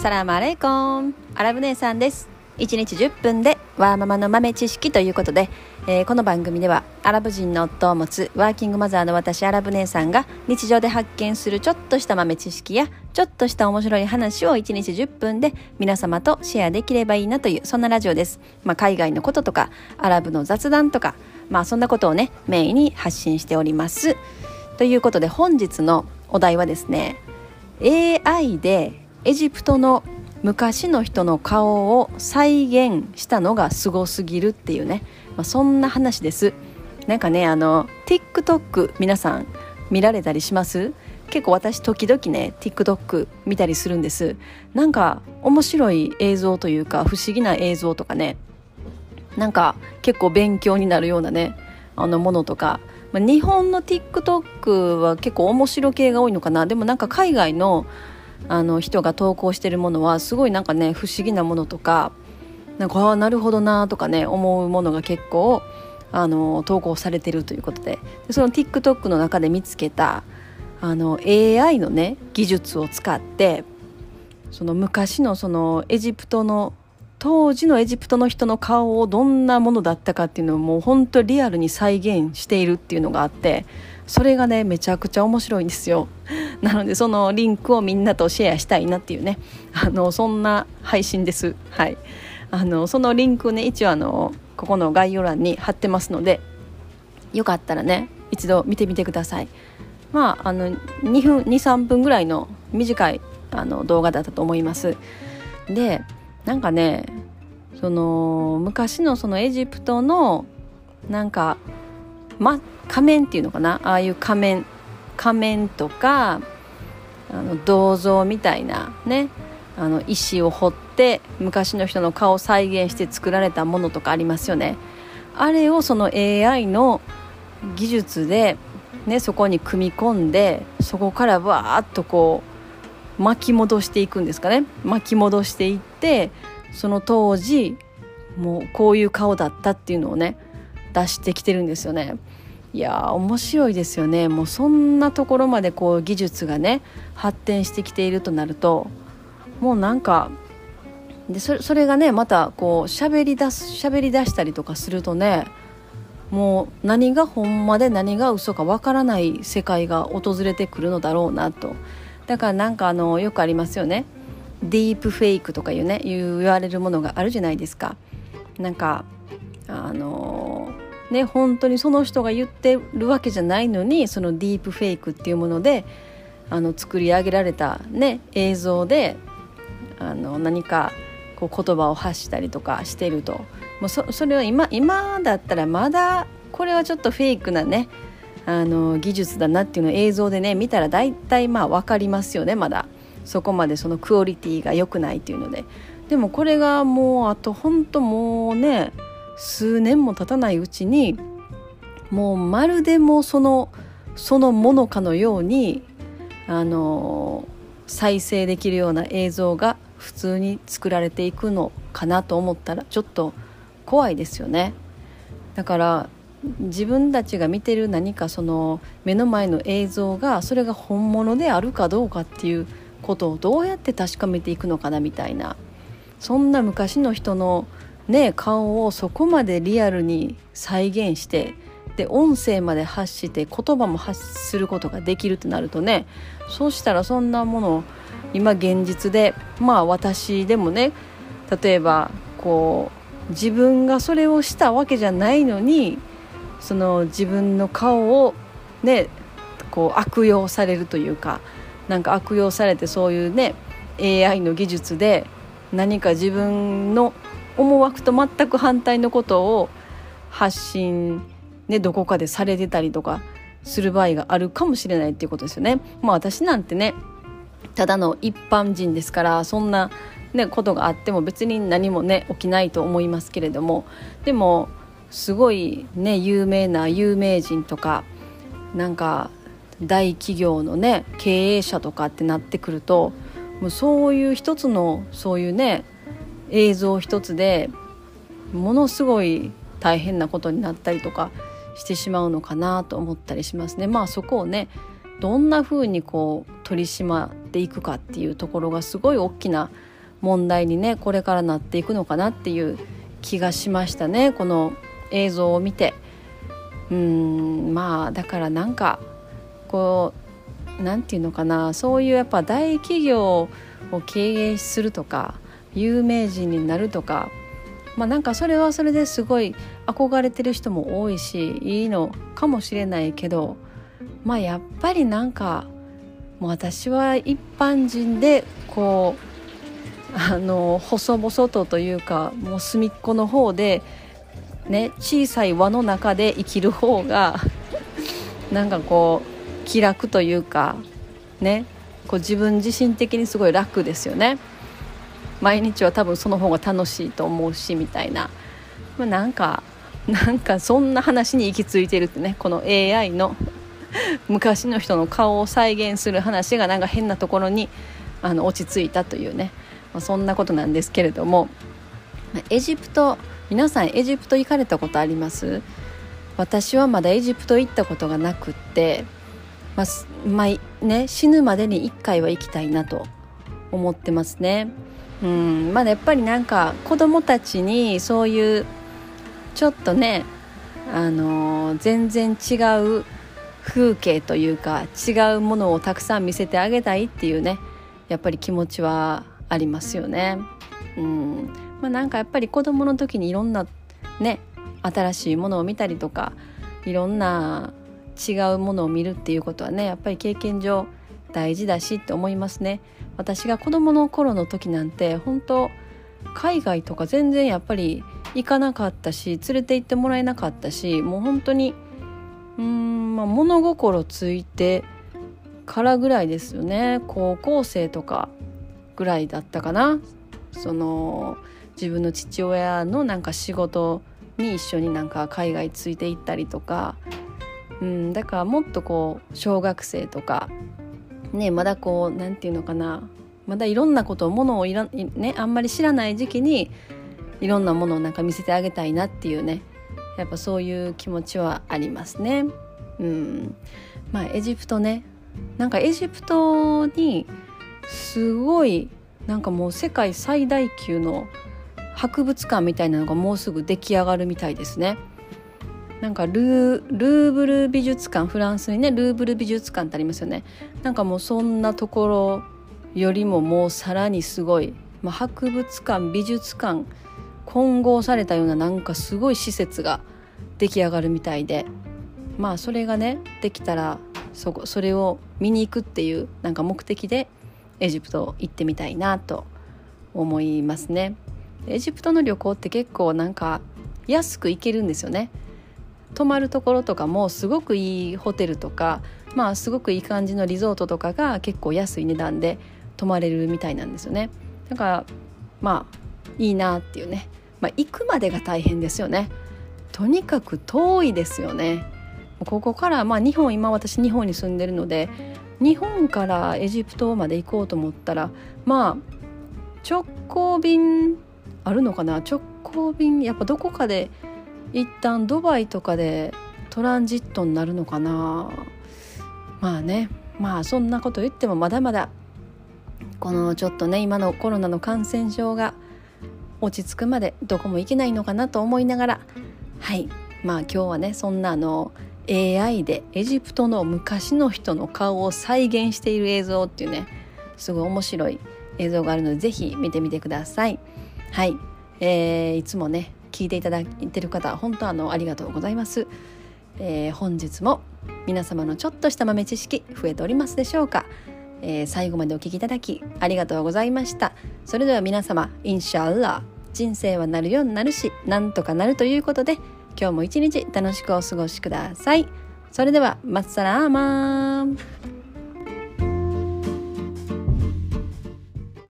サラマレイコン。アラブ姉さんです。1日10分でワーママの豆知識ということで、えー、この番組ではアラブ人の夫を持つワーキングマザーの私アラブ姉さんが日常で発見するちょっとした豆知識やちょっとした面白い話を1日10分で皆様とシェアできればいいなというそんなラジオです、まあ、海外のこととかアラブの雑談とかまあそんなことをねメインに発信しております。ということで本日のお題はですね AI でエジプトの昔の人の顔を再現したのがすごすぎるっていうね、まあ、そんな話です。なんかねあの TikTok 皆さん見られたりします？結構私時々ね TikTok 見たりするんです。なんか面白い映像というか不思議な映像とかね。なんか結構勉強になるようなねあのものとか、まあ、日本の TikTok は結構面白系が多いのかな。でもなんか海外のあの人が投稿してるものはすごいなんかね不思議なものとかなんかああなるほどなとかね思うものが結構あの投稿されてるということで。でその TikTok の中で見つけたあの AI のね技術を使ってその昔のそのエジプトの当時のエジプトの人の顔をどんなものだったかっていうのをもう本当リアルに再現しているっていうのがあってそれがねめちゃくちゃ面白いんですよ。なのでそのリンクをみんなとシェアしたいなっていうね。あのそんな配信です。はい。あのそのリンクね一応あのここの概要欄に貼ってますのでよかったらね一度見てみてください。まああの2分23分ぐらいの短いあの動画だったと思います。でなんかねその昔のそのエジプトのなんかま仮面っていうのかな？ああいう仮面。仮面とかあの銅像みたいなね。あの石を彫って昔の人の顔を再現して作られたものとかありますよね。あれをその AI の技術で、ね、そこに組み込んでそこからわーっとこう巻き戻していくんですかね。巻き戻していってその当時もうこういう顔だったっていうのをね出してきてるんですよね。いや面白いですよね。もうそんなところまでこう技術がね発展してきているとなるともうなんかでそれがねまたこう喋り出す喋り出したりとかするとねもう何がほんまで何が嘘かわからない世界が訪れてくるのだろうなと。だからなんかあのよくありますよね。ディープフェイクとかいうね言われるものがあるじゃないですか。なんかあのね本当にその人が言ってるわけじゃないのにそのディープフェイクっていうものであの作り上げられた、ね、映像であの何かこう言葉を発したりとかしてると。もうそそれは今今だったらまだこれはちょっとフェイクなねあの技術だなっていうのを映像でね見たら大体まあ分かりますよねまだ。そこまでそのクオリティが良くないっていうので。でもこれがもうあとほんともうね数年も経たないうちにもうまるでもそのそのものかのようにあの再生できるような映像が普通に作られていくのかなと思ったらちょっと怖いですよね。だから自分たちが見てる何かその目の前の映像がそれが本物であるかどうかっていうことをどうやって確かめていくのかなみたいなそんな昔の人のね、顔をそこまでリアルに再現してで音声まで発して言葉も発することができるとなるとねそうしたらそんなもの今現実でまあ私でもね例えばこう自分がそれをしたわけじゃないのにその自分の顔をねこう悪用されるというかなんか悪用されてそういうね AI の技術で何か自分の思惑と全く反対のことを発信、ね、どこかでされてたりとかする場合があるかもしれないっていうことですよね。まあ私なんてねただの一般人ですからそんな、ね、ことがあっても別に何もね起きないと思いますけれどもでもすごいね有名な有名人とかなんか大企業のね経営者とかってなってくるともうそういう一つのそういうね映像一つでものすごい大変なことになったりとかしてしまうのかなと思ったりしますね。まあそこをねどんな風にこう取り締まっていくかっていうところがすごい大きな問題にねこれからなっていくのかなっていう気がしましたね。この映像を見て。うんまあだからなんかこう何て言うのかな。そういうやっぱ大企業を経営するとか有名人になるとかまあなんかそれはそれですごい憧れてる人も多いしいいのかもしれないけどまあやっぱりなんかもう私は一般人でこうあの細々とというかもう隅っこの方でね小さい輪の中で生きる方がなんかこう気楽というかねこう自分自身的にすごい楽ですよね。毎日は多分その方が楽しいと思うしみたいな、まあ、なんかなんかそんな話に行き着いてるってねこの AI の昔の人の顔を再現する話がなんか変なところにあの落ち着いたというね、まあ、そんなことなんですけれども。エジプト皆さんエジプト行かれたことあります？私はまだエジプト行ったことがなくって、まあ、まあ、ね、死ぬまでに1回は行きたいなと思ってますね。うんまだやっぱりなんか子供たちにそういうちょっとねあの、全然違う風景というか違うものをたくさん見せてあげたいっていうねやっぱり気持ちはありますよね。うんまあ、なんかやっぱり子供の時にいろんなね新しいものを見たりとかいろんな違うものを見るっていうことはねやっぱり経験上大事だしって思いますね。私が子供の頃の時なんて本当海外とか全然やっぱり行かなかったし連れて行ってもらえなかったしもう本当にうん、まあ、物心ついてからぐらいですよね。高校生とかぐらいだったかな。その自分の父親のなんか仕事に一緒になんか海外ついて行ったりとか、うん、だからもっとこう小学生とかねまだこう何て言うのかなまだいろんなことをものをいら、ね、あんまり知らない時期にいろんなものをなんか見せてあげたいなっていうねやっぱそういう気持ちはありますね。うんまあエジプトねなんかエジプトにすごいなんかもう世界最大級の博物館みたいなのがもうすぐ出来上がるみたいですね。なんかルーブル美術館フランスにねルーブル美術館ってありますよねなんかもうそんなところよりももうさらにすごい、まあ、博物館美術館混合されたようななんかすごい施設が出来上がるみたいでまあそれがねできたらそこそれを見に行くっていうなんか目的でエジプト行ってみたいなと思いますね。エジプトの旅行って結構なんか安く行けるんですよね。泊まるところとかもすごくいいホテルとかまあすごくいい感じのリゾートとかが結構安い値段で泊まれるみたいなんですよね。だからまあいいなっていうね、まあ、行くまでが大変ですよね。とにかく遠いですよね。ここからまあ日本今私日本に住んでるので日本からエジプトまで行こうと思ったらまあ直行便あるのかな？直行便やっぱどこかで一旦ドバイとかでトランジットになるのかな。まあね。まあそんなこと言ってもまだまだ。このちょっとね今のコロナの感染症が落ち着くまでどこも行けないのかなと思いながら。はい。まあ今日はねそんなあの AI でエジプトの昔の人の顔を再現している映像っていうねすごい面白い映像があるので是非見てみてください。はい、えー、いつもね聞いていただいてる方本当あのありがとうございます、えー、本日も皆様のちょっとした豆知識増えておりますでしょうか、えー、最後までお聞きいただきありがとうございました。それでは皆様インシャアラ人生はなるようになるしなんとかなるということで今日も一日楽しくお過ごしください。それではマッサラーマン。